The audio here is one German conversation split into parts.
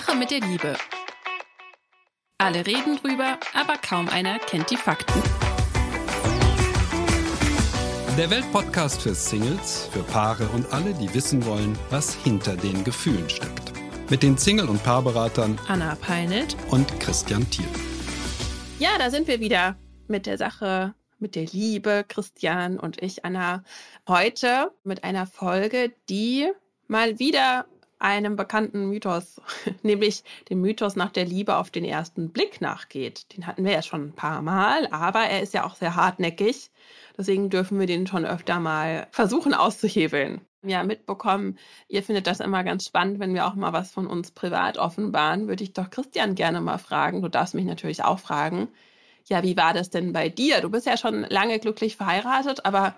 Sache mit der Liebe. Alle reden drüber, aber kaum einer kennt die Fakten. Der Weltpodcast für Singles, für Paare und alle, die wissen wollen, was hinter den Gefühlen steckt. Mit den Single- und Paarberatern Anna Peinelt und Christian Thiel. Ja, da sind wir wieder mit der Sache mit der Liebe, Christian und ich, Anna. Heute mit einer Folge, die mal wieder einem bekannten Mythos, nämlich dem Mythos nach der Liebe auf den ersten Blick nachgeht. Den hatten wir ja schon ein paar Mal, aber er ist ja auch sehr hartnäckig. Deswegen dürfen wir den schon öfter mal versuchen auszuhebeln. Ja, mitbekommen, ihr findet das immer ganz spannend, wenn wir auch mal was von uns privat offenbaren, würde ich doch Christian gerne mal fragen. Du darfst mich natürlich auch fragen. Ja, wie war das denn bei dir? Du bist ja schon lange glücklich verheiratet, aber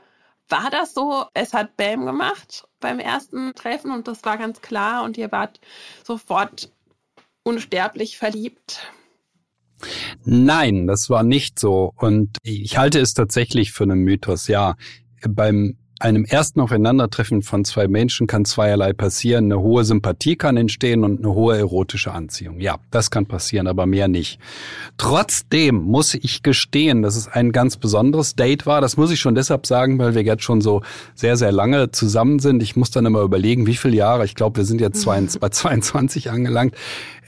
war das so? Es hat Bam gemacht beim ersten Treffen und das war ganz klar und ihr wart sofort unsterblich verliebt. Nein, das war nicht so. Und ich halte es tatsächlich für einen Mythos. Ja, beim einem ersten Aufeinandertreffen von zwei Menschen kann zweierlei passieren. Eine hohe Sympathie kann entstehen und eine hohe erotische Anziehung. Ja, das kann passieren, aber mehr nicht. Trotzdem muss ich gestehen, dass es ein ganz besonderes Date war. Das muss ich schon deshalb sagen, weil wir jetzt schon so sehr, sehr lange zusammen sind. Ich muss dann immer überlegen, wie viele Jahre. Ich glaube, wir sind jetzt bei 22 angelangt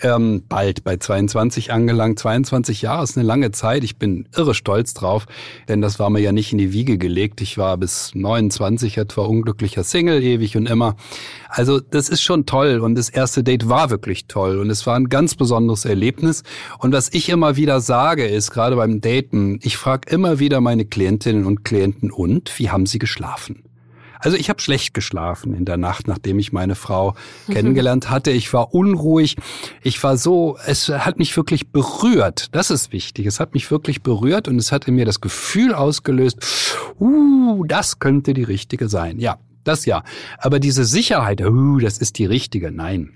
ähm, bald bei 22 angelangt. 22 Jahre ist eine lange Zeit. Ich bin irre stolz drauf, denn das war mir ja nicht in die Wiege gelegt. Ich war bis 29 etwa unglücklicher Single, ewig und immer. Also das ist schon toll und das erste Date war wirklich toll und es war ein ganz besonderes Erlebnis. Und was ich immer wieder sage, ist gerade beim Daten, ich frage immer wieder meine Klientinnen und Klienten, und wie haben sie geschlafen? Also ich habe schlecht geschlafen in der Nacht, nachdem ich meine Frau kennengelernt hatte. Ich war unruhig. Ich war so, es hat mich wirklich berührt. Das ist wichtig. Es hat mich wirklich berührt und es hat in mir das Gefühl ausgelöst, uh, das könnte die richtige sein. Ja, das ja. Aber diese Sicherheit, uh, das ist die richtige. Nein.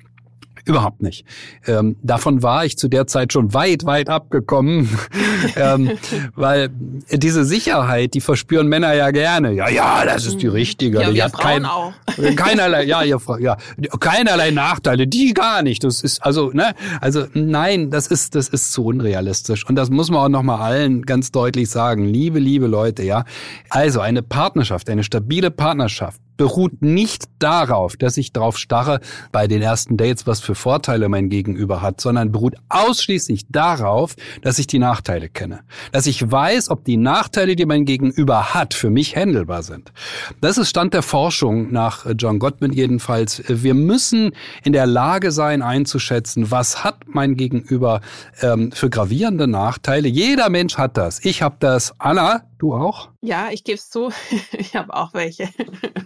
Überhaupt nicht. Ähm, davon war ich zu der Zeit schon weit, weit abgekommen, ähm, weil diese Sicherheit, die verspüren Männer ja gerne. Ja, ja, das ist die mhm. richtige. Ja, die wir hat kein, auch. keinerlei, ja, ihr, ja, keinerlei Nachteile, die gar nicht. Das ist also, ne, also nein, das ist, das ist zu unrealistisch und das muss man auch noch mal allen ganz deutlich sagen. Liebe, liebe Leute, ja, also eine Partnerschaft, eine stabile Partnerschaft beruht nicht darauf, dass ich darauf starre bei den ersten Dates, was für Vorteile mein Gegenüber hat, sondern beruht ausschließlich darauf, dass ich die Nachteile kenne. Dass ich weiß, ob die Nachteile, die mein Gegenüber hat, für mich handelbar sind. Das ist Stand der Forschung nach John Gottman jedenfalls. Wir müssen in der Lage sein, einzuschätzen, was hat mein Gegenüber ähm, für gravierende Nachteile. Jeder Mensch hat das. Ich habe das. Anna, Du auch? Ja, ich gebe es zu. Ich habe auch welche.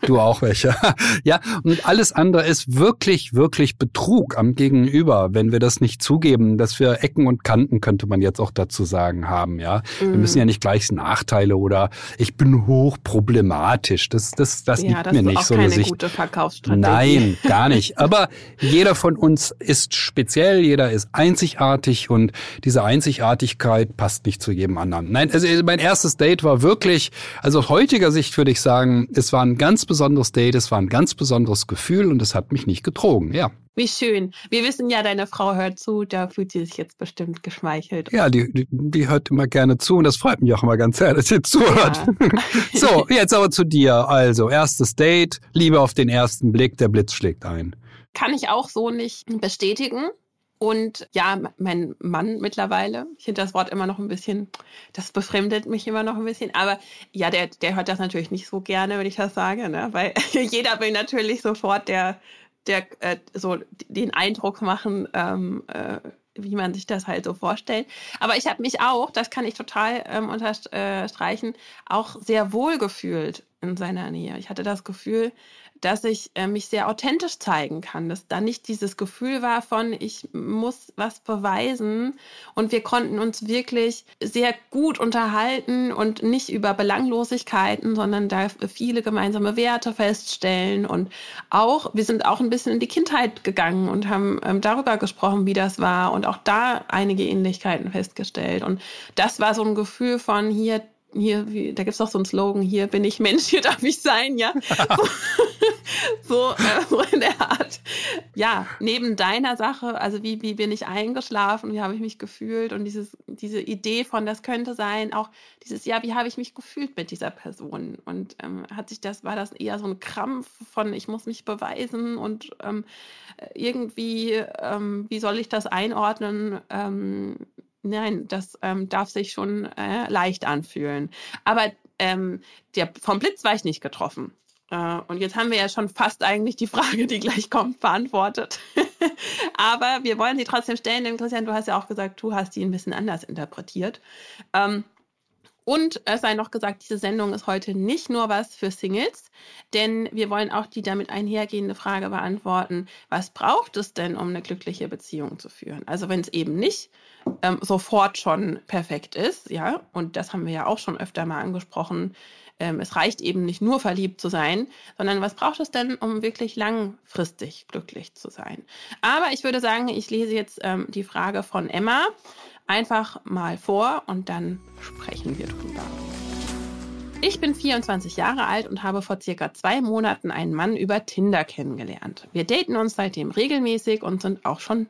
Du auch welche. Ja, und alles andere ist wirklich, wirklich Betrug am Gegenüber, wenn wir das nicht zugeben, dass wir Ecken und Kanten, könnte man jetzt auch dazu sagen, haben. Ja, mm. wir müssen ja nicht gleich Nachteile oder ich bin hochproblematisch. Das, das, das ja, liegt das mir nicht so eine Sicht. gute Verkaufsstrategie. Nein, gar nicht. Aber jeder von uns ist speziell, jeder ist einzigartig und diese Einzigartigkeit passt nicht zu jedem anderen. Nein, also mein erstes Date war wirklich, also aus heutiger Sicht würde ich sagen, es war ein ganz besonderes Date, es war ein ganz besonderes Gefühl und es hat mich nicht getrogen, ja. Wie schön. Wir wissen ja, deine Frau hört zu, da fühlt sie sich jetzt bestimmt geschmeichelt. Ja, die, die, die hört immer gerne zu und das freut mich auch immer ganz sehr, dass sie zuhört. Ja. so, jetzt aber zu dir. Also, erstes Date, Liebe auf den ersten Blick, der Blitz schlägt ein. Kann ich auch so nicht bestätigen. Und ja, mein Mann mittlerweile, ich finde das Wort immer noch ein bisschen, das befremdet mich immer noch ein bisschen. Aber ja, der, der hört das natürlich nicht so gerne, wenn ich das sage, ne? Weil jeder will natürlich sofort der, der äh, so den Eindruck machen, ähm, äh, wie man sich das halt so vorstellt. Aber ich habe mich auch, das kann ich total ähm, unterstreichen, auch sehr wohl gefühlt in seiner Nähe. Ich hatte das Gefühl, dass ich äh, mich sehr authentisch zeigen kann, dass da nicht dieses Gefühl war von, ich muss was beweisen. Und wir konnten uns wirklich sehr gut unterhalten und nicht über Belanglosigkeiten, sondern da viele gemeinsame Werte feststellen. Und auch, wir sind auch ein bisschen in die Kindheit gegangen und haben ähm, darüber gesprochen, wie das war und auch da einige Ähnlichkeiten festgestellt. Und das war so ein Gefühl von hier, hier, wie, da gibt's doch so einen Slogan, hier bin ich Mensch, hier darf ich sein, ja. so, äh, so in der Art. ja, neben deiner Sache, also wie, wie bin ich eingeschlafen, wie habe ich mich gefühlt und dieses, diese Idee von, das könnte sein, auch dieses, ja, wie habe ich mich gefühlt mit dieser Person und ähm, hat sich das, war das eher so ein Krampf von, ich muss mich beweisen und ähm, irgendwie, ähm, wie soll ich das einordnen? Nein, das ähm, darf sich schon äh, leicht anfühlen. Aber ähm, der, vom Blitz war ich nicht getroffen. Äh, und jetzt haben wir ja schon fast eigentlich die Frage, die gleich kommt, beantwortet. Aber wir wollen sie trotzdem stellen, denn Christian, du hast ja auch gesagt, du hast die ein bisschen anders interpretiert. Ähm, und es sei noch gesagt, diese Sendung ist heute nicht nur was für Singles, denn wir wollen auch die damit einhergehende Frage beantworten, was braucht es denn, um eine glückliche Beziehung zu führen? Also wenn es eben nicht ähm, sofort schon perfekt ist, ja, und das haben wir ja auch schon öfter mal angesprochen, ähm, es reicht eben nicht nur verliebt zu sein, sondern was braucht es denn, um wirklich langfristig glücklich zu sein? Aber ich würde sagen, ich lese jetzt ähm, die Frage von Emma einfach mal vor und dann sprechen wir drüber. Ich bin 24 Jahre alt und habe vor circa zwei Monaten einen Mann über Tinder kennengelernt. Wir daten uns seitdem regelmäßig und sind auch schon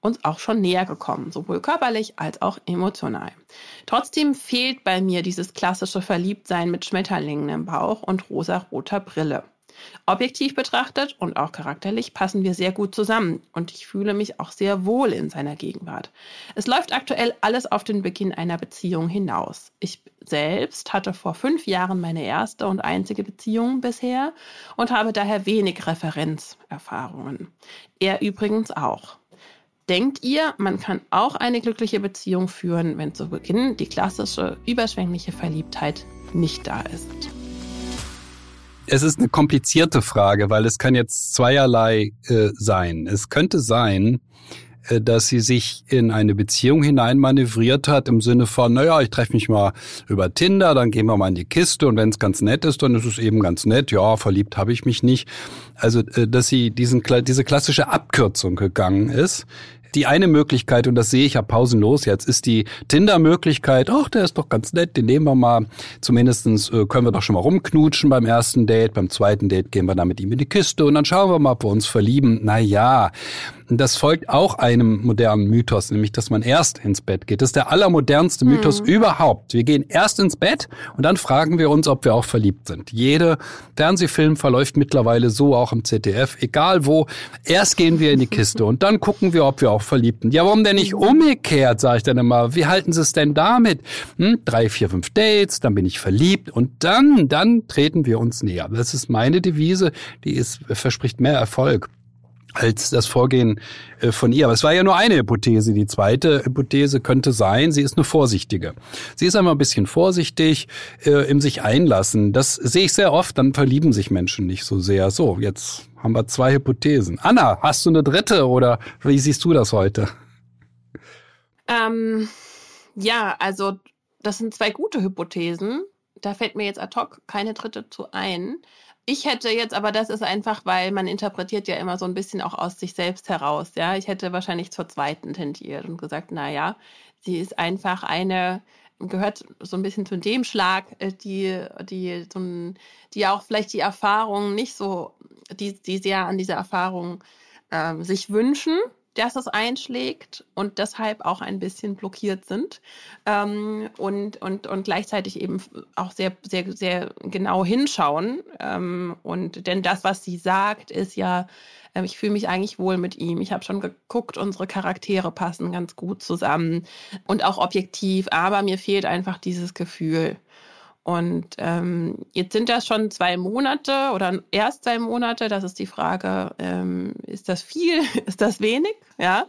uns auch schon näher gekommen, sowohl körperlich als auch emotional. Trotzdem fehlt bei mir dieses klassische Verliebtsein mit Schmetterlingen im Bauch und rosa-roter Brille. Objektiv betrachtet und auch charakterlich passen wir sehr gut zusammen und ich fühle mich auch sehr wohl in seiner Gegenwart. Es läuft aktuell alles auf den Beginn einer Beziehung hinaus. Ich selbst hatte vor fünf Jahren meine erste und einzige Beziehung bisher und habe daher wenig Referenzerfahrungen. Er übrigens auch. Denkt ihr, man kann auch eine glückliche Beziehung führen, wenn zu Beginn die klassische überschwängliche Verliebtheit nicht da ist? Es ist eine komplizierte Frage, weil es kann jetzt zweierlei äh, sein. Es könnte sein, dass sie sich in eine Beziehung hineinmanövriert hat im Sinne von, naja, ich treffe mich mal über Tinder, dann gehen wir mal in die Kiste und wenn es ganz nett ist, dann ist es eben ganz nett. Ja, verliebt habe ich mich nicht. Also, äh, dass sie diesen, diese klassische Abkürzung gegangen ist, die eine Möglichkeit, und das sehe ich ja pausenlos jetzt, ist die Tinder-Möglichkeit. Ach, der ist doch ganz nett, den nehmen wir mal. Zumindestens äh, können wir doch schon mal rumknutschen beim ersten Date. Beim zweiten Date gehen wir dann mit ihm in die Kiste und dann schauen wir mal, ob wir uns verlieben. Na ja, das folgt auch einem modernen Mythos, nämlich, dass man erst ins Bett geht. Das ist der allermodernste Mythos mhm. überhaupt. Wir gehen erst ins Bett und dann fragen wir uns, ob wir auch verliebt sind. Jede Fernsehfilm verläuft mittlerweile so, auch im ZDF, egal wo. Erst gehen wir in die Kiste und dann gucken wir, ob wir auch verliebt sind. Ja, warum denn nicht umgekehrt, sage ich dann immer. Wie halten Sie es denn damit? Hm, drei, vier, fünf Dates, dann bin ich verliebt und dann, dann treten wir uns näher. Das ist meine Devise, die ist, verspricht mehr Erfolg als das Vorgehen äh, von ihr. Aber es war ja nur eine Hypothese. Die zweite Hypothese könnte sein, sie ist eine vorsichtige. Sie ist einmal ein bisschen vorsichtig äh, im sich einlassen. Das sehe ich sehr oft, dann verlieben sich Menschen nicht so sehr. So, jetzt haben wir zwei Hypothesen. Anna, hast du eine dritte oder wie siehst du das heute? Ähm, ja, also das sind zwei gute Hypothesen. Da fällt mir jetzt ad hoc keine dritte zu ein. Ich hätte jetzt, aber das ist einfach, weil man interpretiert ja immer so ein bisschen auch aus sich selbst heraus. Ja, ich hätte wahrscheinlich zur zweiten tendiert und gesagt, na ja, sie ist einfach eine, gehört so ein bisschen zu dem Schlag, äh, die, die, so die auch vielleicht die Erfahrung nicht so, die, die sehr an dieser Erfahrung äh, sich wünschen dass es einschlägt und deshalb auch ein bisschen blockiert sind ähm, und, und, und gleichzeitig eben auch sehr, sehr, sehr genau hinschauen. Ähm, und denn das, was sie sagt, ist ja, äh, ich fühle mich eigentlich wohl mit ihm. Ich habe schon geguckt, unsere Charaktere passen ganz gut zusammen und auch objektiv, aber mir fehlt einfach dieses Gefühl. Und ähm, jetzt sind das schon zwei Monate oder erst zwei Monate. Das ist die Frage, ähm, ist das viel, ist das wenig, ja,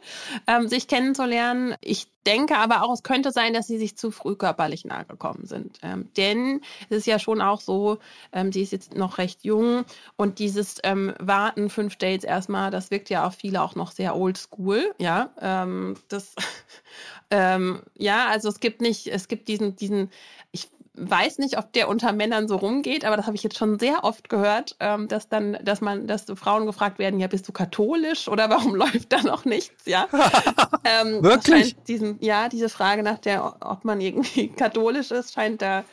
ähm, sich kennenzulernen. Ich denke aber auch, es könnte sein, dass sie sich zu früh körperlich nahe gekommen sind. Ähm, denn es ist ja schon auch so, ähm, sie ist jetzt noch recht jung und dieses ähm, Warten, fünf Dates erstmal, das wirkt ja auf viele auch noch sehr oldschool, ja. Ähm, das, ähm, ja, also es gibt nicht, es gibt diesen, diesen, ich weiß nicht, ob der unter Männern so rumgeht, aber das habe ich jetzt schon sehr oft gehört, ähm, dass dann, dass man, dass Frauen gefragt werden, ja, bist du katholisch oder warum läuft da noch nichts, ja? ähm, Wirklich? Diesen, ja, diese Frage nach der, ob man irgendwie katholisch ist, scheint da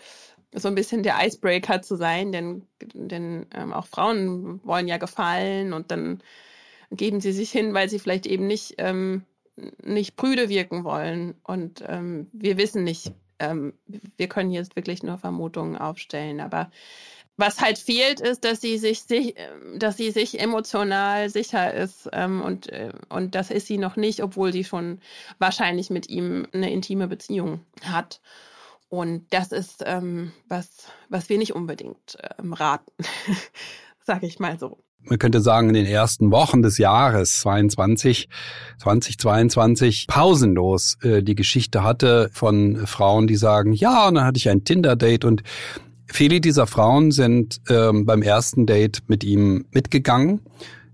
so ein bisschen der Icebreaker zu sein, denn, denn ähm, auch Frauen wollen ja gefallen und dann geben sie sich hin, weil sie vielleicht eben nicht, ähm, nicht prüde wirken wollen. Und ähm, wir wissen nicht, ähm, wir können jetzt wirklich nur Vermutungen aufstellen. Aber was halt fehlt, ist, dass sie sich, sich dass sie sich emotional sicher ist ähm, und, äh, und das ist sie noch nicht, obwohl sie schon wahrscheinlich mit ihm eine intime Beziehung hat. Und das ist ähm, was, was wir nicht unbedingt ähm, raten, sage ich mal so. Man könnte sagen, in den ersten Wochen des Jahres 22, 2022 pausenlos äh, die Geschichte hatte von Frauen, die sagen, ja, und dann hatte ich ein Tinder-Date und Viele dieser Frauen sind ähm, beim ersten Date mit ihm mitgegangen.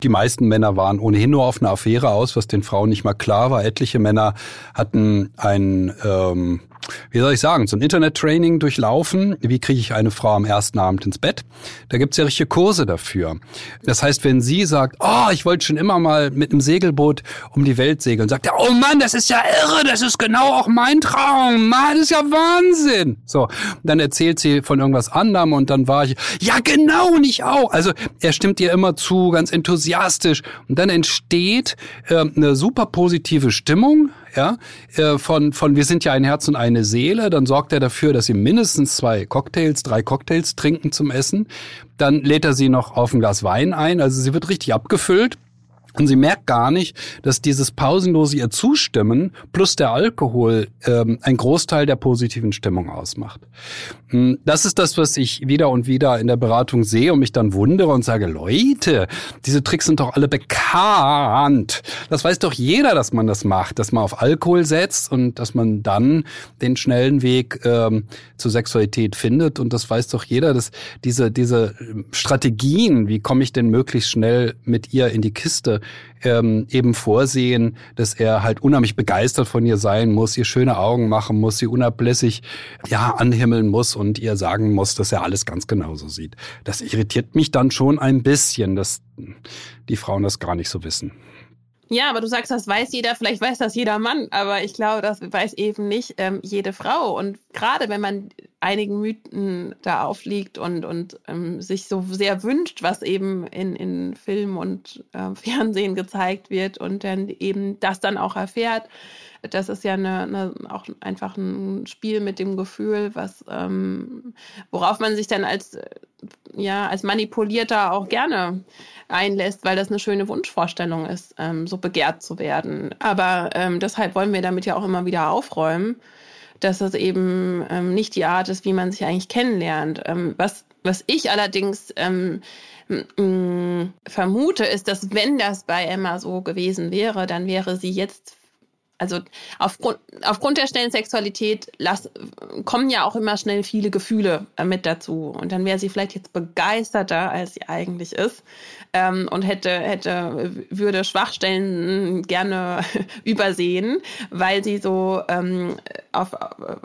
Die meisten Männer waren ohnehin nur auf eine Affäre aus, was den Frauen nicht mal klar war. Etliche Männer hatten ein ähm, wie soll ich sagen, so ein Internet-Training durchlaufen. Wie kriege ich eine Frau am ersten Abend ins Bett? Da gibt's ja richtige Kurse dafür. Das heißt, wenn sie sagt, oh, ich wollte schon immer mal mit einem Segelboot um die Welt segeln, sagt er, oh Mann, das ist ja irre, das ist genau auch mein Traum. Mann, das ist ja Wahnsinn. So, dann erzählt sie von irgendwas anderem und dann war ich, ja genau, und ich auch. Also er stimmt ihr immer zu, ganz enthusiastisch. Und dann entsteht äh, eine super positive Stimmung ja, äh, von, von wir sind ja ein Herz und eine Seele, dann sorgt er dafür, dass sie mindestens zwei Cocktails, drei Cocktails trinken zum Essen. Dann lädt er sie noch auf ein Glas Wein ein, also sie wird richtig abgefüllt. Und sie merkt gar nicht, dass dieses pausenlose ihr Zustimmen plus der Alkohol ähm, ein Großteil der positiven Stimmung ausmacht. Hm, das ist das, was ich wieder und wieder in der Beratung sehe und mich dann wundere und sage, Leute, diese Tricks sind doch alle bekannt. Das weiß doch jeder, dass man das macht, dass man auf Alkohol setzt und dass man dann den schnellen Weg ähm, zur Sexualität findet. Und das weiß doch jeder, dass diese, diese Strategien, wie komme ich denn möglichst schnell mit ihr in die Kiste, ähm, eben vorsehen, dass er halt unheimlich begeistert von ihr sein muss, ihr schöne Augen machen muss, sie unablässig ja anhimmeln muss und ihr sagen muss, dass er alles ganz genauso sieht. Das irritiert mich dann schon ein bisschen, dass die Frauen das gar nicht so wissen. Ja, aber du sagst, das weiß jeder, vielleicht weiß das jeder Mann, aber ich glaube, das weiß eben nicht ähm, jede Frau. Und gerade wenn man einigen Mythen da aufliegt und, und ähm, sich so sehr wünscht, was eben in, in Film und äh, Fernsehen gezeigt wird und dann eben das dann auch erfährt, das ist ja eine, eine, auch einfach ein Spiel mit dem Gefühl, was ähm, worauf man sich dann als ja als manipulierter auch gerne einlässt, weil das eine schöne Wunschvorstellung ist, ähm, so begehrt zu werden. Aber ähm, deshalb wollen wir damit ja auch immer wieder aufräumen, dass das eben ähm, nicht die Art ist, wie man sich eigentlich kennenlernt. Ähm, was, was ich allerdings ähm, vermute, ist, dass wenn das bei Emma so gewesen wäre, dann wäre sie jetzt also aufgrund, aufgrund der schnellen Sexualität las, kommen ja auch immer schnell viele Gefühle äh, mit dazu. Und dann wäre sie vielleicht jetzt begeisterter, als sie eigentlich ist. Ähm, und hätte, hätte, würde Schwachstellen gerne übersehen, weil sie so ähm, auf,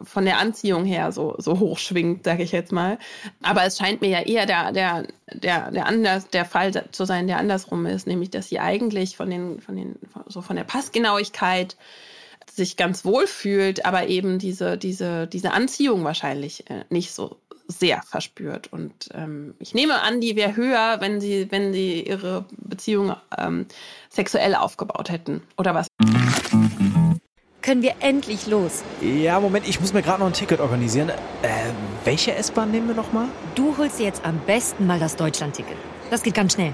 von der Anziehung her so, so hoch schwingt, sage ich jetzt mal. Aber es scheint mir ja eher der, der, der, der, anders, der Fall zu sein, der andersrum ist, nämlich dass sie eigentlich von den, von den, so von der Passgenauigkeit sich ganz wohl fühlt, aber eben diese, diese, diese Anziehung wahrscheinlich äh, nicht so sehr verspürt. Und ähm, ich nehme an, die wäre höher, wenn sie, wenn sie ihre Beziehung ähm, sexuell aufgebaut hätten. Oder was? Können wir endlich los? Ja, Moment, ich muss mir gerade noch ein Ticket organisieren. Äh, welche S-Bahn nehmen wir nochmal? Du holst dir jetzt am besten mal das Deutschland-Ticket. Das geht ganz schnell.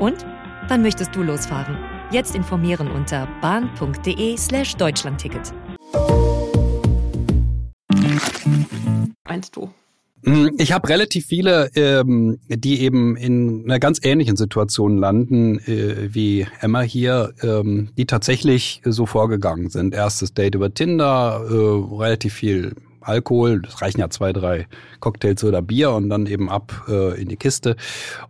Und wann möchtest du losfahren? Jetzt informieren unter bahn.de slash Deutschlandticket. Meinst du? Hm, ich habe relativ viele, ähm, die eben in einer ganz ähnlichen Situation landen äh, wie Emma hier, ähm, die tatsächlich so vorgegangen sind. Erstes Date über Tinder, äh, relativ viel Alkohol, das reichen ja zwei, drei Cocktails oder Bier und dann eben ab äh, in die Kiste.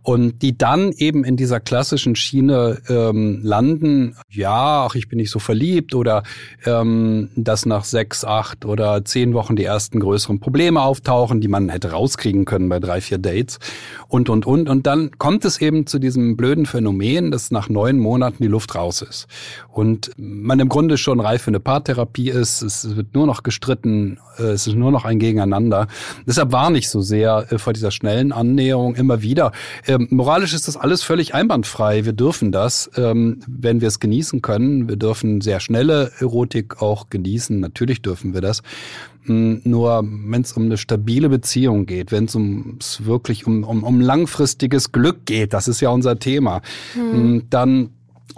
Und die dann eben in dieser klassischen Schiene ähm, landen, ja, ach, ich bin nicht so verliebt oder ähm, dass nach sechs, acht oder zehn Wochen die ersten größeren Probleme auftauchen, die man hätte rauskriegen können bei drei, vier Dates und, und, und. Und dann kommt es eben zu diesem blöden Phänomen, dass nach neun Monaten die Luft raus ist. Und man im Grunde schon reif für eine Paartherapie ist. Es wird nur noch gestritten, es ist nur noch ein Gegeneinander. Deshalb war nicht so sehr äh, vor dieser schnellen Annäherung immer wieder. Ähm, moralisch ist das alles völlig einwandfrei. Wir dürfen das, ähm, wenn wir es genießen können. Wir dürfen sehr schnelle Erotik auch genießen. Natürlich dürfen wir das. Hm, nur wenn es um eine stabile Beziehung geht, wenn es ums wirklich um, um, um langfristiges Glück geht, das ist ja unser Thema, hm. dann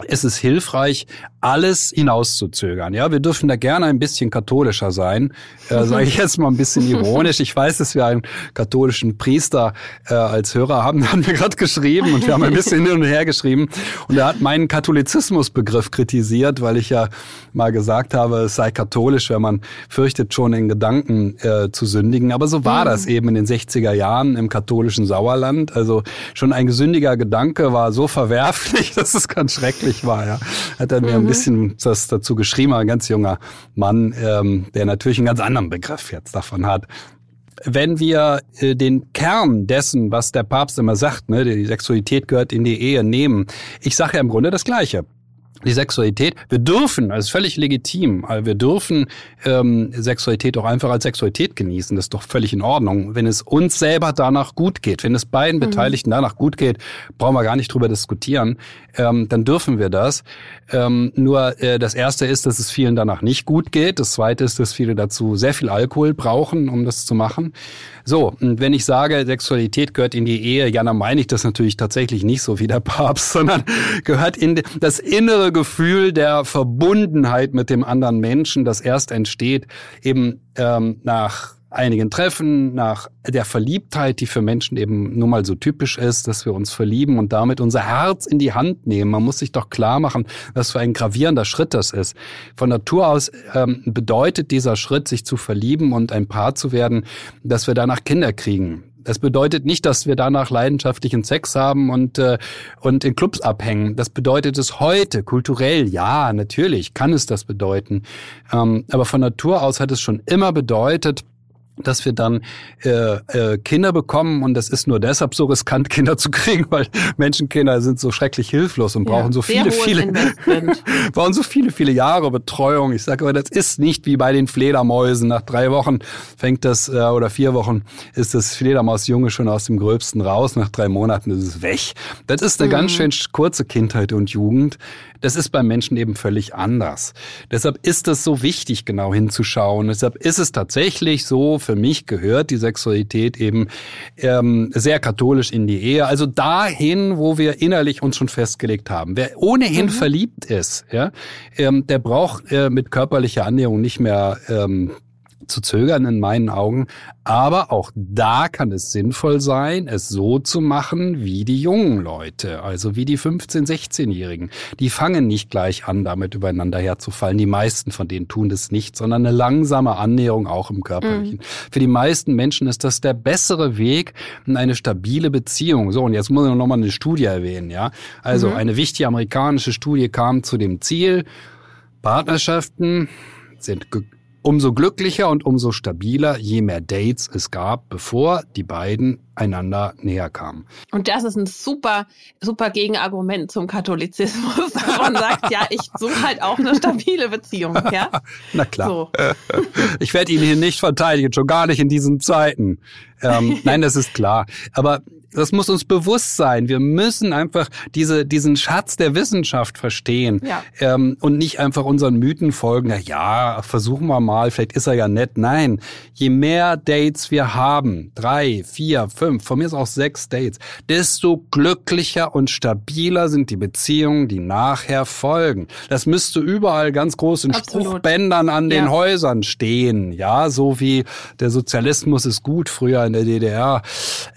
ist es hilfreich, alles hinauszuzögern. Ja, wir dürfen da gerne ein bisschen katholischer sein, äh, sage ich jetzt mal ein bisschen ironisch. Ich weiß, dass wir einen katholischen Priester äh, als Hörer haben, haben wir gerade geschrieben und wir haben ein bisschen hin und her geschrieben und er hat meinen Katholizismusbegriff kritisiert, weil ich ja mal gesagt habe, es sei katholisch, wenn man fürchtet, schon in Gedanken äh, zu sündigen. Aber so war mhm. das eben in den 60er Jahren im katholischen Sauerland. Also schon ein gesündiger Gedanke war so verwerflich, dass es ganz schrecklich war. Ja. Hat er mir mhm bisschen das dazu geschrieben, ein ganz junger Mann, ähm, der natürlich einen ganz anderen Begriff jetzt davon hat. Wenn wir äh, den Kern dessen, was der Papst immer sagt, ne, die Sexualität gehört in die Ehe, nehmen, ich sage ja im Grunde das Gleiche die Sexualität. Wir dürfen, also völlig legitim, wir dürfen ähm, Sexualität auch einfach als Sexualität genießen. Das ist doch völlig in Ordnung. Wenn es uns selber danach gut geht, wenn es beiden mhm. Beteiligten danach gut geht, brauchen wir gar nicht drüber diskutieren, ähm, dann dürfen wir das. Ähm, nur äh, das Erste ist, dass es vielen danach nicht gut geht. Das Zweite ist, dass viele dazu sehr viel Alkohol brauchen, um das zu machen. So, und wenn ich sage, Sexualität gehört in die Ehe, ja, dann meine ich das natürlich tatsächlich nicht so wie der Papst, sondern gehört in das innere Gefühl der Verbundenheit mit dem anderen Menschen, das erst entsteht eben ähm, nach einigen Treffen, nach der Verliebtheit, die für Menschen eben nun mal so typisch ist, dass wir uns verlieben und damit unser Herz in die Hand nehmen. Man muss sich doch klar machen, was für ein gravierender Schritt das ist. Von Natur aus ähm, bedeutet dieser Schritt, sich zu verlieben und ein Paar zu werden, dass wir danach Kinder kriegen. Das bedeutet nicht, dass wir danach leidenschaftlichen Sex haben und, äh, und in Clubs abhängen. Das bedeutet es heute, kulturell, ja, natürlich kann es das bedeuten. Ähm, aber von Natur aus hat es schon immer bedeutet, dass wir dann äh, äh, Kinder bekommen und das ist nur deshalb so riskant, Kinder zu kriegen, weil Menschenkinder sind so schrecklich hilflos und ja, brauchen so viele, viele brauchen so viele, viele Jahre Betreuung. Ich sage aber, das ist nicht wie bei den Fledermäusen. Nach drei Wochen fängt das äh, oder vier Wochen ist das Fledermausjunge schon aus dem Gröbsten raus. Nach drei Monaten ist es weg. Das ist eine mhm. ganz schön kurze Kindheit und Jugend. Das ist beim Menschen eben völlig anders. Deshalb ist es so wichtig, genau hinzuschauen. Deshalb ist es tatsächlich so, für mich gehört die Sexualität eben ähm, sehr katholisch in die Ehe. Also dahin, wo wir innerlich uns schon festgelegt haben. Wer ohnehin mhm. verliebt ist, ja, ähm, der braucht äh, mit körperlicher Annäherung nicht mehr ähm, zu zögern in meinen Augen. Aber auch da kann es sinnvoll sein, es so zu machen wie die jungen Leute, also wie die 15-, 16-Jährigen. Die fangen nicht gleich an, damit übereinander herzufallen. Die meisten von denen tun das nicht, sondern eine langsame Annäherung auch im Körperlichen. Mhm. Für die meisten Menschen ist das der bessere Weg in eine stabile Beziehung. So, und jetzt muss ich noch mal eine Studie erwähnen, ja. Also mhm. eine wichtige amerikanische Studie kam zu dem Ziel, Partnerschaften sind Umso glücklicher und umso stabiler, je mehr Dates es gab, bevor die beiden einander näher kamen. Und das ist ein super, super Gegenargument zum Katholizismus, dass man sagt, ja, ich suche halt auch eine stabile Beziehung. Ja? Na klar. So. Ich werde ihn hier nicht verteidigen, schon gar nicht in diesen Zeiten. Ähm, nein, das ist klar. Aber das muss uns bewusst sein. Wir müssen einfach diese, diesen Schatz der Wissenschaft verstehen ja. ähm, und nicht einfach unseren Mythen folgen. Na ja, versuchen wir mal, vielleicht ist er ja nett. Nein, je mehr Dates wir haben, drei, vier, fünf, von mir ist auch sechs Dates, desto glücklicher und stabiler sind die Beziehungen, die nachher folgen. Das müsste überall ganz groß in Absolut. Spruchbändern an den ja. Häusern stehen. Ja, so wie der Sozialismus ist gut früher in der DDR.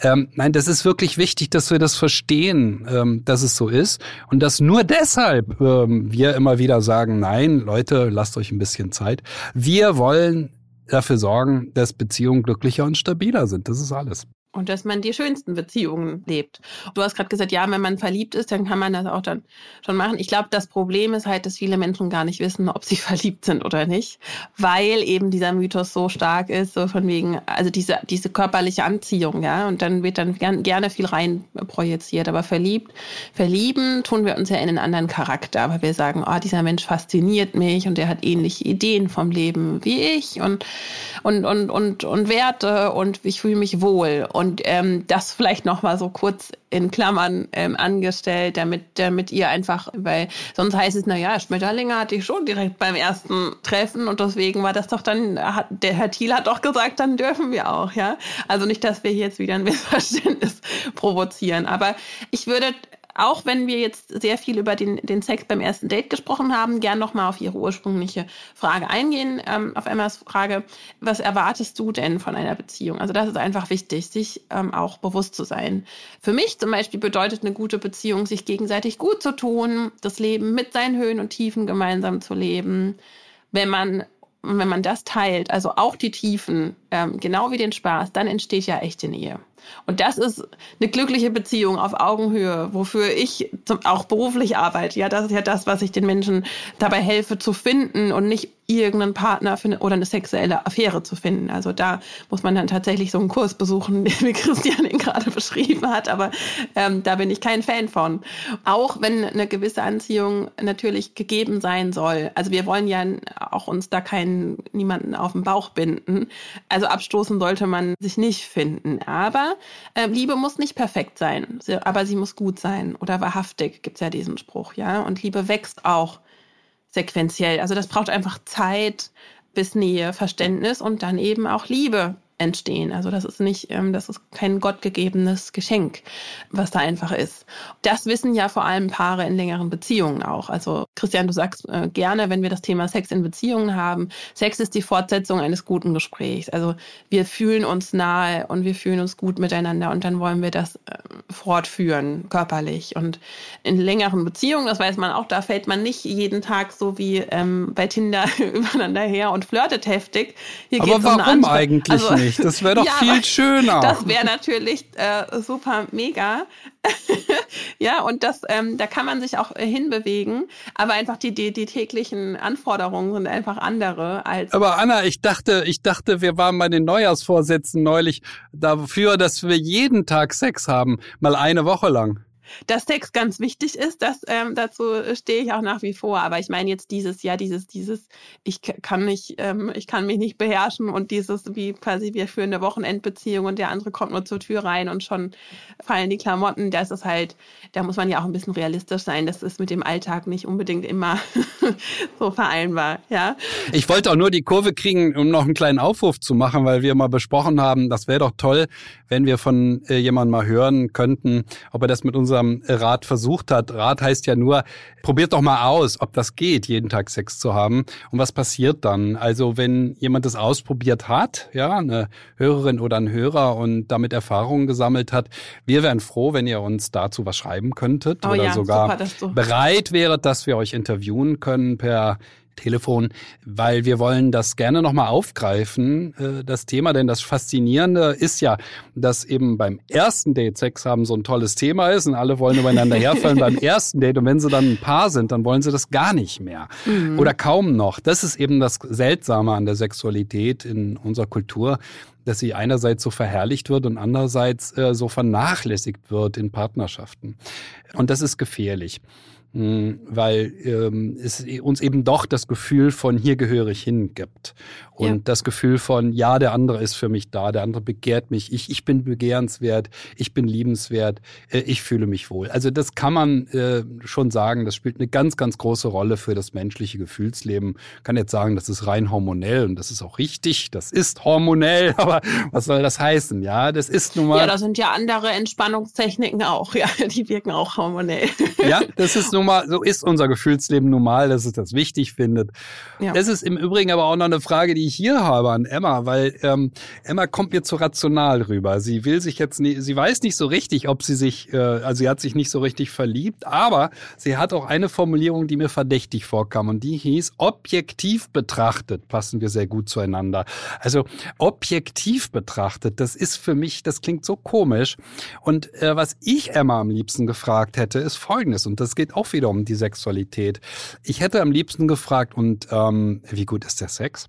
Ähm, nein, das ist wirklich wichtig, dass wir das verstehen, ähm, dass es so ist und dass nur deshalb ähm, wir immer wieder sagen, nein, Leute, lasst euch ein bisschen Zeit. Wir wollen dafür sorgen, dass Beziehungen glücklicher und stabiler sind. Das ist alles und dass man die schönsten Beziehungen lebt. Du hast gerade gesagt, ja, wenn man verliebt ist, dann kann man das auch dann schon machen. Ich glaube, das Problem ist halt, dass viele Menschen gar nicht wissen, ob sie verliebt sind oder nicht, weil eben dieser Mythos so stark ist, so von wegen, also diese, diese körperliche Anziehung, ja, und dann wird dann gern, gerne viel rein projiziert. Aber verliebt, verlieben tun wir uns ja in einen anderen Charakter, aber wir sagen, oh, dieser Mensch fasziniert mich und der hat ähnliche Ideen vom Leben wie ich und, und, und, und, und Werte und ich fühle mich wohl. Und und ähm, das vielleicht noch mal so kurz in Klammern ähm, angestellt, damit, damit ihr einfach, weil sonst heißt es, naja, Schmetterlinge hatte ich schon direkt beim ersten Treffen und deswegen war das doch dann, hat, der Herr Thiel hat doch gesagt, dann dürfen wir auch, ja. Also nicht, dass wir jetzt wieder ein Missverständnis provozieren, aber ich würde auch wenn wir jetzt sehr viel über den, den Sex beim ersten Date gesprochen haben, gern nochmal auf Ihre ursprüngliche Frage eingehen, ähm, auf Emmas Frage, was erwartest du denn von einer Beziehung? Also das ist einfach wichtig, sich ähm, auch bewusst zu sein. Für mich zum Beispiel bedeutet eine gute Beziehung, sich gegenseitig gut zu tun, das Leben mit seinen Höhen und Tiefen gemeinsam zu leben. Wenn man wenn man das teilt, also auch die Tiefen, ähm, genau wie den Spaß, dann entsteht ja echte Nähe. Und das ist eine glückliche Beziehung auf Augenhöhe, wofür ich zum, auch beruflich arbeite. Ja, das ist ja das, was ich den Menschen dabei helfe zu finden und nicht irgendeinen Partner eine, oder eine sexuelle Affäre zu finden. Also da muss man dann tatsächlich so einen Kurs besuchen, wie Christian ihn gerade beschrieben hat. Aber ähm, da bin ich kein Fan von. Auch wenn eine gewisse Anziehung natürlich gegeben sein soll. Also wir wollen ja auch uns da keinen niemanden auf den Bauch binden. Also abstoßen sollte man sich nicht finden. Aber äh, Liebe muss nicht perfekt sein, aber sie muss gut sein oder wahrhaftig, gibt es ja diesen Spruch, ja. Und Liebe wächst auch sequenziell. Also das braucht einfach Zeit bis Nähe, Verständnis und dann eben auch Liebe entstehen. Also das ist nicht, ähm, das ist kein gottgegebenes Geschenk, was da einfach ist. Das wissen ja vor allem Paare in längeren Beziehungen auch. Also Christian, du sagst äh, gerne, wenn wir das Thema Sex in Beziehungen haben, Sex ist die Fortsetzung eines guten Gesprächs. Also wir fühlen uns nahe und wir fühlen uns gut miteinander und dann wollen wir das äh, fortführen, körperlich. Und in längeren Beziehungen, das weiß man auch, da fällt man nicht jeden Tag so wie ähm, bei Tinder übereinander her und flirtet heftig. Hier Aber warum um eigentlich also, nicht? Nicht. Das wäre doch ja, viel schöner. Das wäre natürlich äh, super mega. ja, und das, ähm, da kann man sich auch äh, hinbewegen, aber einfach die, die, die täglichen Anforderungen sind einfach andere als. Aber Anna, ich dachte, ich dachte, wir waren bei den Neujahrsvorsätzen neulich dafür, dass wir jeden Tag Sex haben, mal eine Woche lang dass Sex ganz wichtig ist, das, ähm, dazu stehe ich auch nach wie vor. Aber ich meine jetzt dieses, ja, dieses, dieses, ich kann nicht, ähm, ich kann mich nicht beherrschen und dieses, wie quasi wir führen eine Wochenendbeziehung und der andere kommt nur zur Tür rein und schon fallen die Klamotten. Das ist halt, da muss man ja auch ein bisschen realistisch sein. Das ist mit dem Alltag nicht unbedingt immer so vereinbar, ja. Ich wollte auch nur die Kurve kriegen, um noch einen kleinen Aufruf zu machen, weil wir mal besprochen haben, das wäre doch toll, wenn wir von äh, jemandem mal hören könnten, ob er das mit unserer unserem Rat versucht hat. Rat heißt ja nur, probiert doch mal aus, ob das geht, jeden Tag Sex zu haben. Und was passiert dann? Also wenn jemand das ausprobiert hat, ja, eine Hörerin oder ein Hörer und damit Erfahrungen gesammelt hat, wir wären froh, wenn ihr uns dazu was schreiben könntet oh oder ja, sogar super, bereit wäret, dass wir euch interviewen können per Telefon, weil wir wollen das gerne nochmal aufgreifen, äh, das Thema, denn das Faszinierende ist ja, dass eben beim ersten Date Sex haben so ein tolles Thema ist und alle wollen übereinander herfallen beim ersten Date und wenn sie dann ein Paar sind, dann wollen sie das gar nicht mehr mhm. oder kaum noch. Das ist eben das Seltsame an der Sexualität in unserer Kultur, dass sie einerseits so verherrlicht wird und andererseits äh, so vernachlässigt wird in Partnerschaften. Und das ist gefährlich. Hm, weil ähm, es uns eben doch das Gefühl von hier gehöre ich hin gibt. Und ja. das Gefühl von, ja, der andere ist für mich da, der andere begehrt mich, ich, ich bin begehrenswert, ich bin liebenswert, äh, ich fühle mich wohl. Also das kann man äh, schon sagen, das spielt eine ganz, ganz große Rolle für das menschliche Gefühlsleben. Ich kann jetzt sagen, das ist rein hormonell und das ist auch richtig, das ist hormonell, aber was soll das heißen? Ja, das ist nun mal. Ja, da sind ja andere Entspannungstechniken auch, ja, die wirken auch hormonell. Ja, das ist nun nun mal, so ist unser Gefühlsleben normal, dass es das wichtig findet. Ja. Das ist im Übrigen aber auch noch eine Frage, die ich hier habe an Emma, weil ähm, Emma kommt mir zu rational rüber. Sie will sich jetzt nie, sie weiß nicht so richtig, ob sie sich, äh, also sie hat sich nicht so richtig verliebt, aber sie hat auch eine Formulierung, die mir verdächtig vorkam und die hieß, objektiv betrachtet passen wir sehr gut zueinander. Also objektiv betrachtet, das ist für mich, das klingt so komisch. Und äh, was ich Emma am liebsten gefragt hätte, ist folgendes, und das geht auch wieder um die Sexualität. Ich hätte am liebsten gefragt, und ähm, wie gut ist der Sex?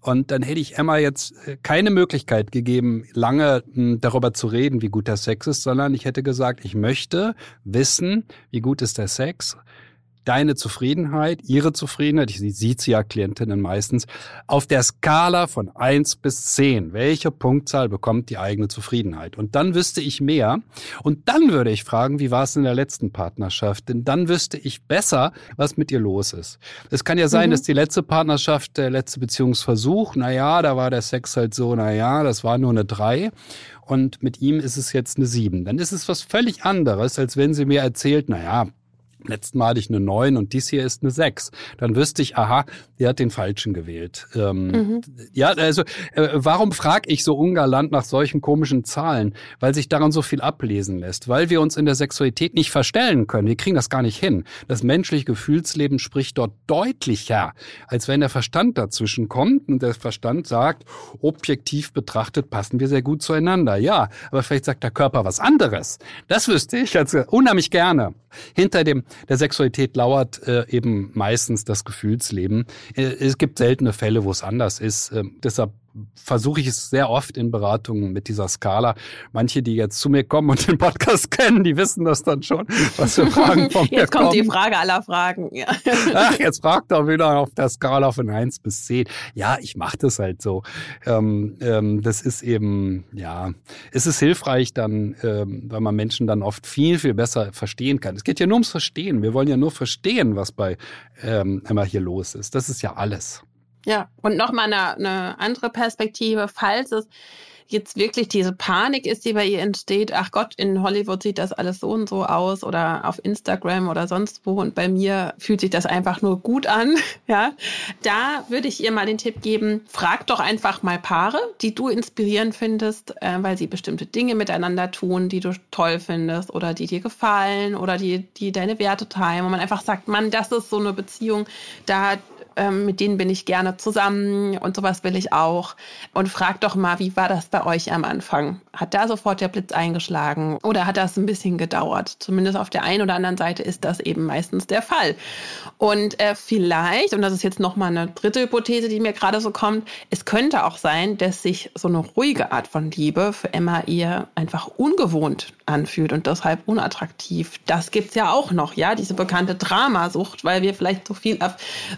Und dann hätte ich Emma jetzt äh, keine Möglichkeit gegeben, lange hm, darüber zu reden, wie gut der Sex ist, sondern ich hätte gesagt, ich möchte wissen, wie gut ist der Sex deine Zufriedenheit, ihre Zufriedenheit, ich sieht sie ja Klientinnen meistens, auf der Skala von eins bis zehn. Welche Punktzahl bekommt die eigene Zufriedenheit? Und dann wüsste ich mehr. Und dann würde ich fragen, wie war es in der letzten Partnerschaft? Denn dann wüsste ich besser, was mit ihr los ist. Es kann ja sein, mhm. dass die letzte Partnerschaft, der letzte Beziehungsversuch, na ja, da war der Sex halt so, na ja, das war nur eine drei und mit ihm ist es jetzt eine sieben. Dann ist es was völlig anderes, als wenn sie mir erzählt, na ja, Letzten Mal hatte ich eine 9 und dies hier ist eine 6. Dann wüsste ich, aha, der hat den Falschen gewählt. Ähm, mhm. Ja, also äh, warum frage ich so ungalant nach solchen komischen Zahlen? Weil sich daran so viel ablesen lässt. Weil wir uns in der Sexualität nicht verstellen können. Wir kriegen das gar nicht hin. Das menschliche Gefühlsleben spricht dort deutlicher, als wenn der Verstand dazwischen kommt und der Verstand sagt, objektiv betrachtet passen wir sehr gut zueinander. Ja, aber vielleicht sagt der Körper was anderes. Das wüsste ich also unheimlich gerne. Hinter dem der Sexualität lauert äh, eben meistens das Gefühlsleben. Äh, es gibt seltene Fälle, wo es anders ist. Äh, deshalb versuche ich es sehr oft in Beratungen mit dieser Skala. Manche, die jetzt zu mir kommen und den Podcast kennen, die wissen das dann schon, was für Fragen von mir Jetzt kommt kommen. die Frage aller Fragen. Ja. Ach, jetzt fragt er wieder auf der Skala von eins bis zehn. Ja, ich mache das halt so. Ähm, ähm, das ist eben, ja, es ist hilfreich dann, ähm, weil man Menschen dann oft viel, viel besser verstehen kann. Es geht ja nur ums Verstehen. Wir wollen ja nur verstehen, was bei ähm, Emma hier los ist. Das ist ja alles. Ja, und nochmal eine, eine andere Perspektive, falls es jetzt wirklich diese Panik ist, die bei ihr entsteht, ach Gott, in Hollywood sieht das alles so und so aus oder auf Instagram oder sonst wo und bei mir fühlt sich das einfach nur gut an, ja, da würde ich ihr mal den Tipp geben, frag doch einfach mal Paare, die du inspirierend findest, äh, weil sie bestimmte Dinge miteinander tun, die du toll findest oder die dir gefallen oder die, die deine Werte teilen, wo man einfach sagt, Mann, das ist so eine Beziehung, da ähm, mit denen bin ich gerne zusammen und sowas will ich auch. Und frag doch mal, wie war das bei euch am Anfang? Hat da sofort der Blitz eingeschlagen oder hat das ein bisschen gedauert? Zumindest auf der einen oder anderen Seite ist das eben meistens der Fall. Und äh, vielleicht, und das ist jetzt nochmal eine dritte Hypothese, die mir gerade so kommt, es könnte auch sein, dass sich so eine ruhige Art von Liebe für Emma ihr einfach ungewohnt anfühlt und deshalb unattraktiv. Das gibt's ja auch noch, ja, diese bekannte Dramasucht, weil wir vielleicht so viel,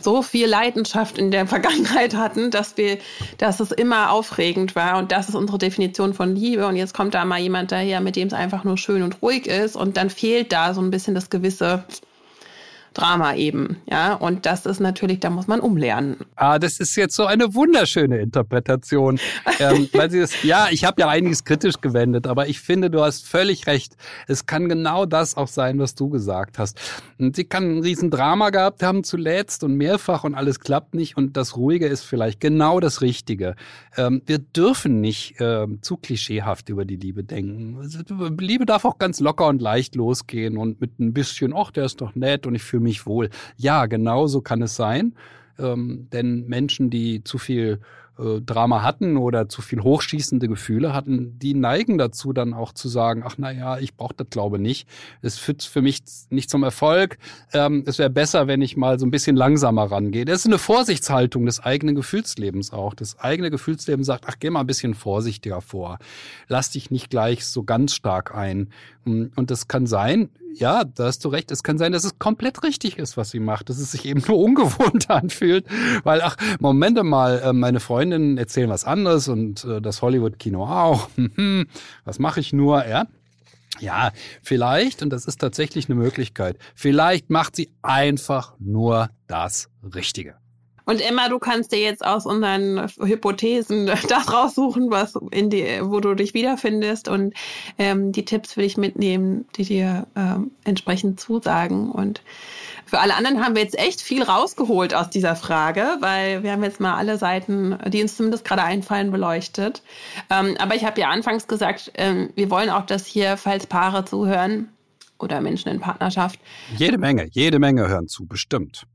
so viel Leidenschaft in der Vergangenheit hatten, dass wir, dass es immer aufregend war. Und das ist unsere Definition von Liebe. Und jetzt kommt da mal jemand daher, mit dem es einfach nur schön und ruhig ist. Und dann fehlt da so ein bisschen das gewisse Drama eben. Ja, und das ist natürlich, da muss man umlernen. Ah, das ist jetzt so eine wunderschöne Interpretation. ähm, weil sie das, ja, ich habe ja einiges kritisch gewendet, aber ich finde, du hast völlig recht. Es kann genau das auch sein, was du gesagt hast. Und sie kann ein Riesendrama gehabt haben zuletzt und mehrfach und alles klappt nicht und das Ruhige ist vielleicht genau das Richtige. Ähm, wir dürfen nicht ähm, zu klischeehaft über die Liebe denken. Liebe darf auch ganz locker und leicht losgehen und mit ein bisschen, ach, der ist doch nett und ich fühle mich wohl. Ja, genau so kann es sein. Ähm, denn Menschen, die zu viel äh, Drama hatten oder zu viel hochschießende Gefühle hatten, die neigen dazu dann auch zu sagen, ach na ja, ich brauche das glaube nicht. Es führt für mich nicht zum Erfolg. Ähm, es wäre besser, wenn ich mal so ein bisschen langsamer rangehe. Das ist eine Vorsichtshaltung des eigenen Gefühlslebens auch. Das eigene Gefühlsleben sagt, ach geh mal ein bisschen vorsichtiger vor. Lass dich nicht gleich so ganz stark ein. Und das kann sein, ja, da hast du recht. Es kann sein, dass es komplett richtig ist, was sie macht, dass es sich eben nur ungewohnt anfühlt, weil, ach, Momente mal, äh, meine Freundinnen erzählen was anderes und äh, das Hollywood-Kino auch. was mache ich nur, ja? Ja, vielleicht, und das ist tatsächlich eine Möglichkeit, vielleicht macht sie einfach nur das Richtige. Und Emma, du kannst dir jetzt aus unseren Hypothesen das raussuchen, was in die, wo du dich wiederfindest und ähm, die Tipps für dich mitnehmen, die dir ähm, entsprechend zusagen. Und für alle anderen haben wir jetzt echt viel rausgeholt aus dieser Frage, weil wir haben jetzt mal alle Seiten, die uns zumindest gerade einfallen, beleuchtet. Ähm, aber ich habe ja anfangs gesagt, ähm, wir wollen auch, dass hier, falls Paare zuhören oder Menschen in Partnerschaft. Jede Menge, jede Menge hören zu, bestimmt.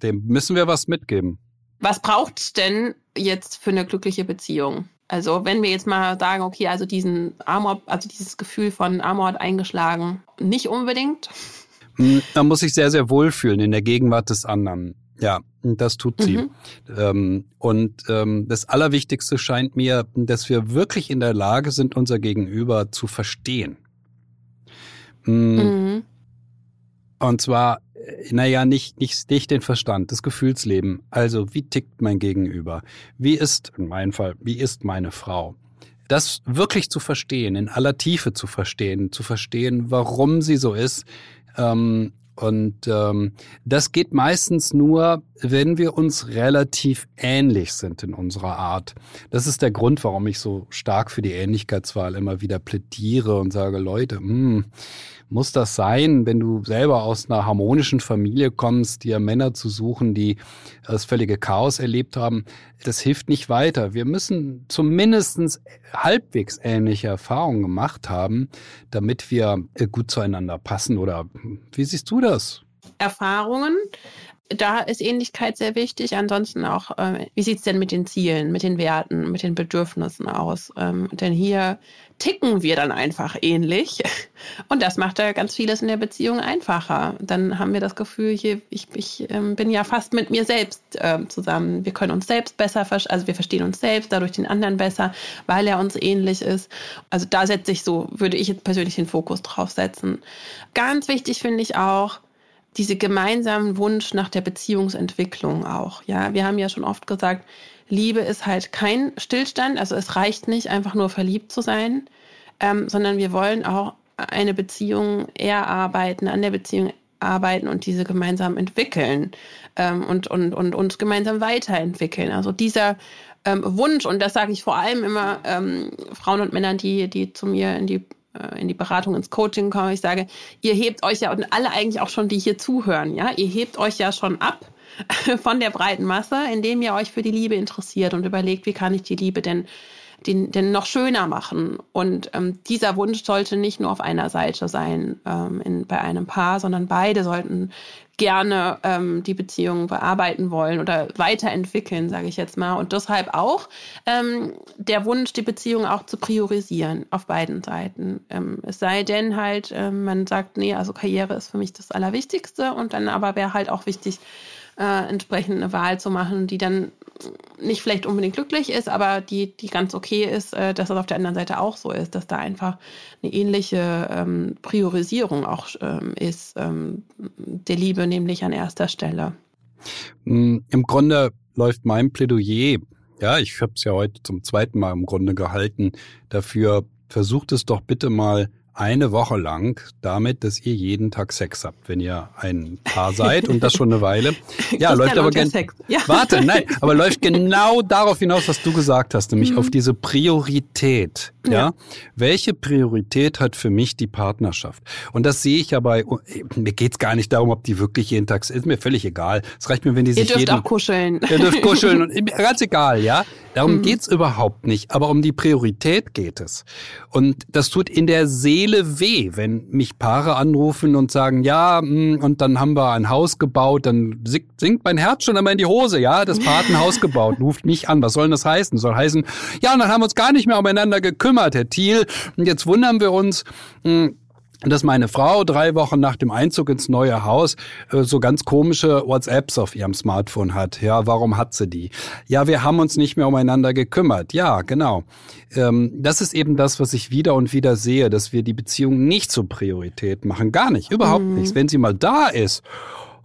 Dem müssen wir was mitgeben. Was braucht es denn jetzt für eine glückliche Beziehung? Also wenn wir jetzt mal sagen, okay, also diesen Armor, also dieses Gefühl von Armor hat eingeschlagen, nicht unbedingt. Da muss ich sehr, sehr wohlfühlen in der Gegenwart des anderen. Ja, das tut sie. Mhm. Ähm, und ähm, das Allerwichtigste scheint mir, dass wir wirklich in der Lage sind, unser Gegenüber zu verstehen. Hm. Mhm. Und zwar, äh, naja, nicht, nicht, nicht den Verstand, das Gefühlsleben. Also, wie tickt mein Gegenüber? Wie ist, in meinem Fall, wie ist meine Frau? Das wirklich zu verstehen, in aller Tiefe zu verstehen, zu verstehen, warum sie so ist, ähm, und ähm, das geht meistens nur, wenn wir uns relativ ähnlich sind in unserer Art. Das ist der Grund, warum ich so stark für die Ähnlichkeitswahl immer wieder plädiere und sage, Leute, mh, hm, muss das sein, wenn du selber aus einer harmonischen Familie kommst, dir Männer zu suchen, die das völlige Chaos erlebt haben? Das hilft nicht weiter. Wir müssen zumindest halbwegs ähnliche Erfahrungen gemacht haben, damit wir äh, gut zueinander passen. Oder wie siehst du das? Erfahrungen da ist Ähnlichkeit sehr wichtig. Ansonsten auch, äh, wie sieht's denn mit den Zielen, mit den Werten, mit den Bedürfnissen aus? Ähm, denn hier ticken wir dann einfach ähnlich. Und das macht da ganz vieles in der Beziehung einfacher. Dann haben wir das Gefühl, hier, ich, ich ähm, bin ja fast mit mir selbst äh, zusammen. Wir können uns selbst besser, also wir verstehen uns selbst, dadurch den anderen besser, weil er uns ähnlich ist. Also da setze ich so, würde ich jetzt persönlich den Fokus drauf setzen. Ganz wichtig finde ich auch, diese gemeinsamen Wunsch nach der Beziehungsentwicklung auch. Ja, wir haben ja schon oft gesagt, Liebe ist halt kein Stillstand, also es reicht nicht einfach nur verliebt zu sein, ähm, sondern wir wollen auch eine Beziehung erarbeiten, an der Beziehung arbeiten und diese gemeinsam entwickeln ähm, und, und, und uns gemeinsam weiterentwickeln. Also dieser ähm, Wunsch, und das sage ich vor allem immer ähm, Frauen und Männern, die, die zu mir in die in die Beratung, ins Coaching komme, ich sage, ihr hebt euch ja, und alle eigentlich auch schon, die hier zuhören, ja, ihr hebt euch ja schon ab von der breiten Masse, indem ihr euch für die Liebe interessiert und überlegt, wie kann ich die Liebe denn, den, denn noch schöner machen. Und ähm, dieser Wunsch sollte nicht nur auf einer Seite sein ähm, in, bei einem Paar, sondern beide sollten gerne ähm, die Beziehung bearbeiten wollen oder weiterentwickeln, sage ich jetzt mal. Und deshalb auch ähm, der Wunsch, die Beziehung auch zu priorisieren auf beiden Seiten. Ähm, es sei denn halt, ähm, man sagt, nee, also Karriere ist für mich das Allerwichtigste und dann aber wäre halt auch wichtig, äh, entsprechend eine Wahl zu machen, die dann nicht vielleicht unbedingt glücklich ist, aber die, die ganz okay ist, äh, dass das auf der anderen Seite auch so ist, dass da einfach eine ähnliche ähm, Priorisierung auch ähm, ist, ähm, der Liebe nämlich an erster Stelle. Mm, Im Grunde läuft mein Plädoyer, ja, ich habe es ja heute zum zweiten Mal im Grunde gehalten, dafür versucht es doch bitte mal eine Woche lang damit, dass ihr jeden Tag Sex habt, wenn ihr ein Paar seid und das schon eine Weile. Ja, läuft aber gen ja. Warte, nein, aber läuft genau darauf hinaus, was du gesagt hast, nämlich mhm. auf diese Priorität. Ja? ja? welche Priorität hat für mich die Partnerschaft? Und das sehe ich ja bei mir geht's gar nicht darum, ob die wirklich jeden Tag ist mir völlig egal. Es reicht mir, wenn die sich ihr dürft jeden, auch kuscheln. Ihr dürft kuscheln und ganz egal, ja. Darum mhm. geht's überhaupt nicht, aber um die Priorität geht es. Und das tut in der Seele weh, wenn mich Paare anrufen und sagen, ja, hm, und dann haben wir ein Haus gebaut, dann sinkt mein Herz schon einmal in die Hose, ja, das Paar hat ein Haus gebaut, ruft mich an. Was soll denn das heißen? Soll heißen, ja, und dann haben wir uns gar nicht mehr umeinander gekümmert, Herr Thiel. Und jetzt wundern wir uns, hm, dass meine Frau drei Wochen nach dem Einzug ins neue Haus äh, so ganz komische WhatsApps auf ihrem Smartphone hat. Ja, warum hat sie die? Ja, wir haben uns nicht mehr umeinander gekümmert. Ja, genau. Ähm, das ist eben das, was ich wieder und wieder sehe, dass wir die Beziehung nicht zur Priorität machen. Gar nicht, überhaupt mhm. nicht. Wenn sie mal da ist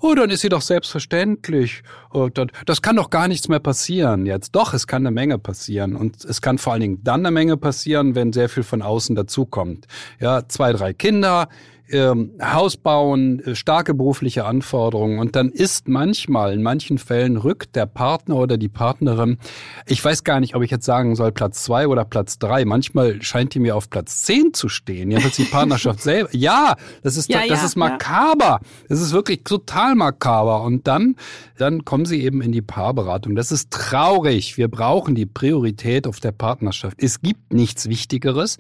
Oh, dann ist sie doch selbstverständlich. Oh, das kann doch gar nichts mehr passieren jetzt. Doch, es kann eine Menge passieren. Und es kann vor allen Dingen dann eine Menge passieren, wenn sehr viel von außen dazukommt. Ja, zwei, drei Kinder, ähm, Haus bauen, äh, starke berufliche Anforderungen. Und dann ist manchmal, in manchen Fällen rückt der Partner oder die Partnerin, ich weiß gar nicht, ob ich jetzt sagen soll Platz zwei oder Platz drei, manchmal scheint die mir auf Platz zehn zu stehen, jedenfalls die Partnerschaft selber. Ja, das ist, ja, das ja, ist makaber, das ist wirklich total makaber. Und dann, dann kommen sie eben in die Paarberatung. Das ist traurig, wir brauchen die Priorität auf der Partnerschaft. Es gibt nichts Wichtigeres.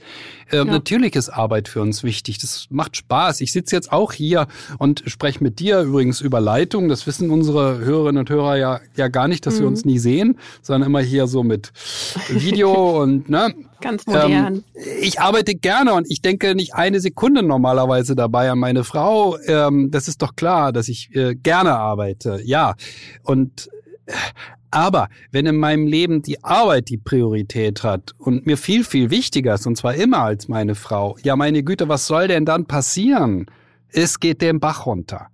Ähm, Natürlich ist Arbeit für uns wichtig, das macht Spaß Spaß. Ich sitze jetzt auch hier und spreche mit dir übrigens über Leitung. Das wissen unsere Hörerinnen und Hörer ja, ja gar nicht, dass mhm. wir uns nie sehen, sondern immer hier so mit Video und ne. Ganz modern. Ähm, ich arbeite gerne und ich denke nicht eine Sekunde normalerweise dabei an meine Frau. Ähm, das ist doch klar, dass ich äh, gerne arbeite. Ja. Und aber wenn in meinem Leben die Arbeit die Priorität hat und mir viel, viel wichtiger ist, und zwar immer als meine Frau, ja meine Güte, was soll denn dann passieren? Es geht den Bach runter.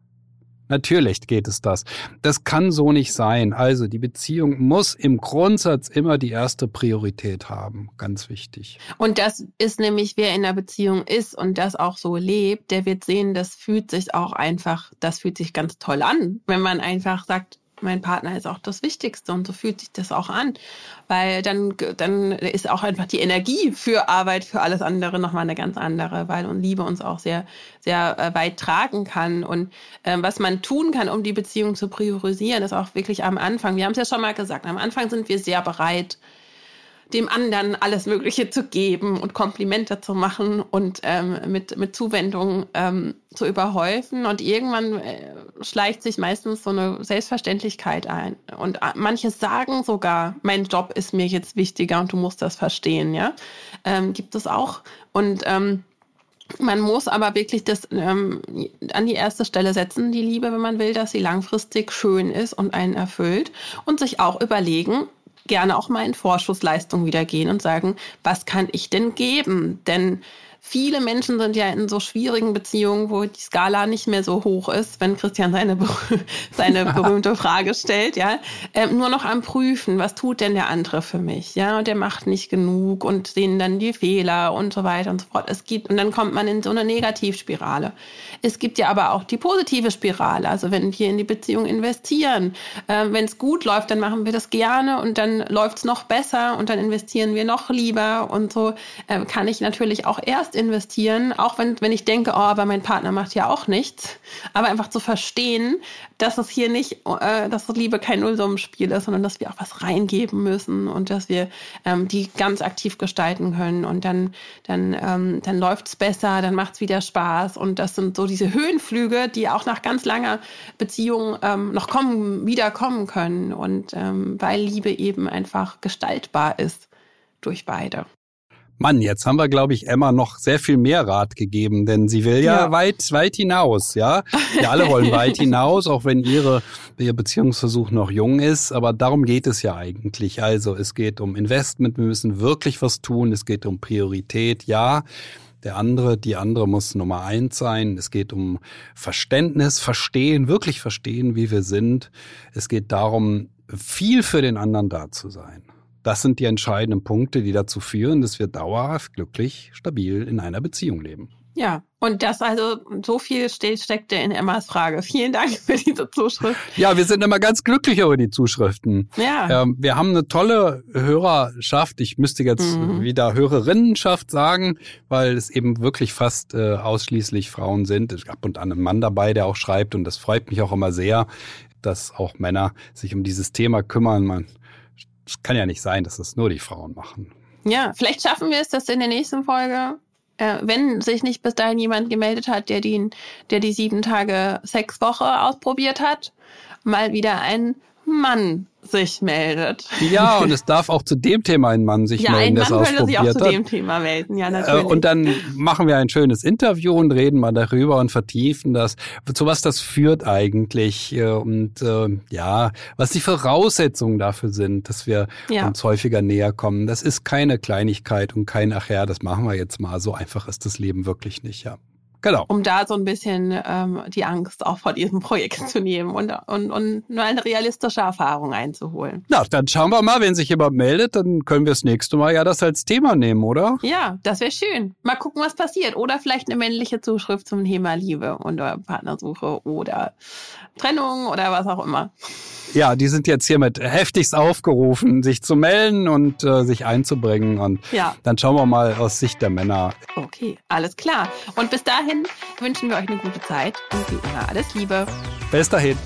Natürlich geht es das. Das kann so nicht sein. Also die Beziehung muss im Grundsatz immer die erste Priorität haben. Ganz wichtig. Und das ist nämlich, wer in der Beziehung ist und das auch so lebt, der wird sehen, das fühlt sich auch einfach, das fühlt sich ganz toll an, wenn man einfach sagt, mein Partner ist auch das Wichtigste und so fühlt sich das auch an, weil dann, dann ist auch einfach die Energie für Arbeit, für alles andere nochmal eine ganz andere, weil und Liebe uns auch sehr, sehr äh, weit tragen kann. Und ähm, was man tun kann, um die Beziehung zu priorisieren, ist auch wirklich am Anfang, wir haben es ja schon mal gesagt, am Anfang sind wir sehr bereit, dem anderen alles Mögliche zu geben und Komplimente zu machen und ähm, mit, mit Zuwendung ähm, zu überhäufen. Und irgendwann äh, schleicht sich meistens so eine Selbstverständlichkeit ein. Und äh, manche sagen sogar, mein Job ist mir jetzt wichtiger und du musst das verstehen, ja. Ähm, gibt es auch. Und ähm, man muss aber wirklich das ähm, an die erste Stelle setzen, die Liebe, wenn man will, dass sie langfristig schön ist und einen erfüllt und sich auch überlegen, gerne auch mal in Vorschussleistung wieder gehen und sagen, was kann ich denn geben? Denn Viele Menschen sind ja in so schwierigen Beziehungen, wo die Skala nicht mehr so hoch ist, wenn Christian seine, seine berühmte Frage stellt, ja, äh, nur noch am Prüfen, was tut denn der andere für mich, ja, und der macht nicht genug und sehen dann die Fehler und so weiter und so fort. Es gibt, und dann kommt man in so eine Negativspirale. Es gibt ja aber auch die positive Spirale, also wenn wir in die Beziehung investieren, äh, wenn es gut läuft, dann machen wir das gerne und dann läuft es noch besser und dann investieren wir noch lieber und so äh, kann ich natürlich auch erst erst investieren, auch wenn, wenn ich denke, oh, aber mein Partner macht ja auch nichts, aber einfach zu verstehen, dass es hier nicht, äh, dass Liebe kein Nullsummenspiel ist, sondern dass wir auch was reingeben müssen und dass wir ähm, die ganz aktiv gestalten können und dann, dann, ähm, dann läuft es besser, dann macht es wieder Spaß und das sind so diese Höhenflüge, die auch nach ganz langer Beziehung ähm, noch kommen, wieder kommen können und ähm, weil Liebe eben einfach gestaltbar ist durch beide. Mann, jetzt haben wir, glaube ich, Emma noch sehr viel mehr Rat gegeben, denn sie will ja, ja. weit, weit hinaus, ja. Wir alle wollen weit hinaus, auch wenn ihre, ihr Beziehungsversuch noch jung ist, aber darum geht es ja eigentlich. Also, es geht um Investment, wir müssen wirklich was tun, es geht um Priorität, ja. Der andere, die andere muss Nummer eins sein. Es geht um Verständnis, verstehen, wirklich verstehen, wie wir sind. Es geht darum, viel für den anderen da zu sein. Das sind die entscheidenden Punkte, die dazu führen, dass wir dauerhaft glücklich, stabil in einer Beziehung leben. Ja, und das also so viel steckte in Emmas Frage. Vielen Dank für diese Zuschrift. Ja, wir sind immer ganz glücklich über die Zuschriften. Ja. Ähm, wir haben eine tolle Hörerschaft. Ich müsste jetzt mhm. wieder Hörerinnenschaft sagen, weil es eben wirklich fast äh, ausschließlich Frauen sind. Es gab und an einen Mann dabei, der auch schreibt und das freut mich auch immer sehr, dass auch Männer sich um dieses Thema kümmern. Man es kann ja nicht sein, dass das nur die Frauen machen. Ja, vielleicht schaffen wir es, dass in der nächsten Folge, äh, wenn sich nicht bis dahin jemand gemeldet hat, der die, der die sieben Tage Sexwoche ausprobiert hat, mal wieder ein Mann sich meldet. Ja, und es darf auch zu dem Thema ein Mann sich ja, melden, der es ausprobiert sich auch zu dem Thema melden, ja, natürlich. Und dann machen wir ein schönes Interview und reden mal darüber und vertiefen das, zu was das führt eigentlich äh, und äh, ja, was die Voraussetzungen dafür sind, dass wir ja. uns häufiger näher kommen. Das ist keine Kleinigkeit und kein, ach ja, das machen wir jetzt mal. So einfach ist das Leben wirklich nicht, ja. Genau. Um da so ein bisschen ähm, die Angst auch vor diesem Projekt zu nehmen und, und, und nur eine realistische Erfahrung einzuholen. Na, dann schauen wir mal, wenn sich jemand meldet, dann können wir das nächste Mal ja das als Thema nehmen, oder? Ja, das wäre schön. Mal gucken, was passiert. Oder vielleicht eine männliche Zuschrift zum Thema Liebe oder Partnersuche oder Trennung oder was auch immer. Ja, die sind jetzt hiermit heftigst aufgerufen, sich zu melden und äh, sich einzubringen. Und Ja. dann schauen wir mal aus Sicht der Männer. Okay, alles klar. Und bis dahin wünschen wir euch eine gute Zeit und wie immer alles Liebe. Bis dahin.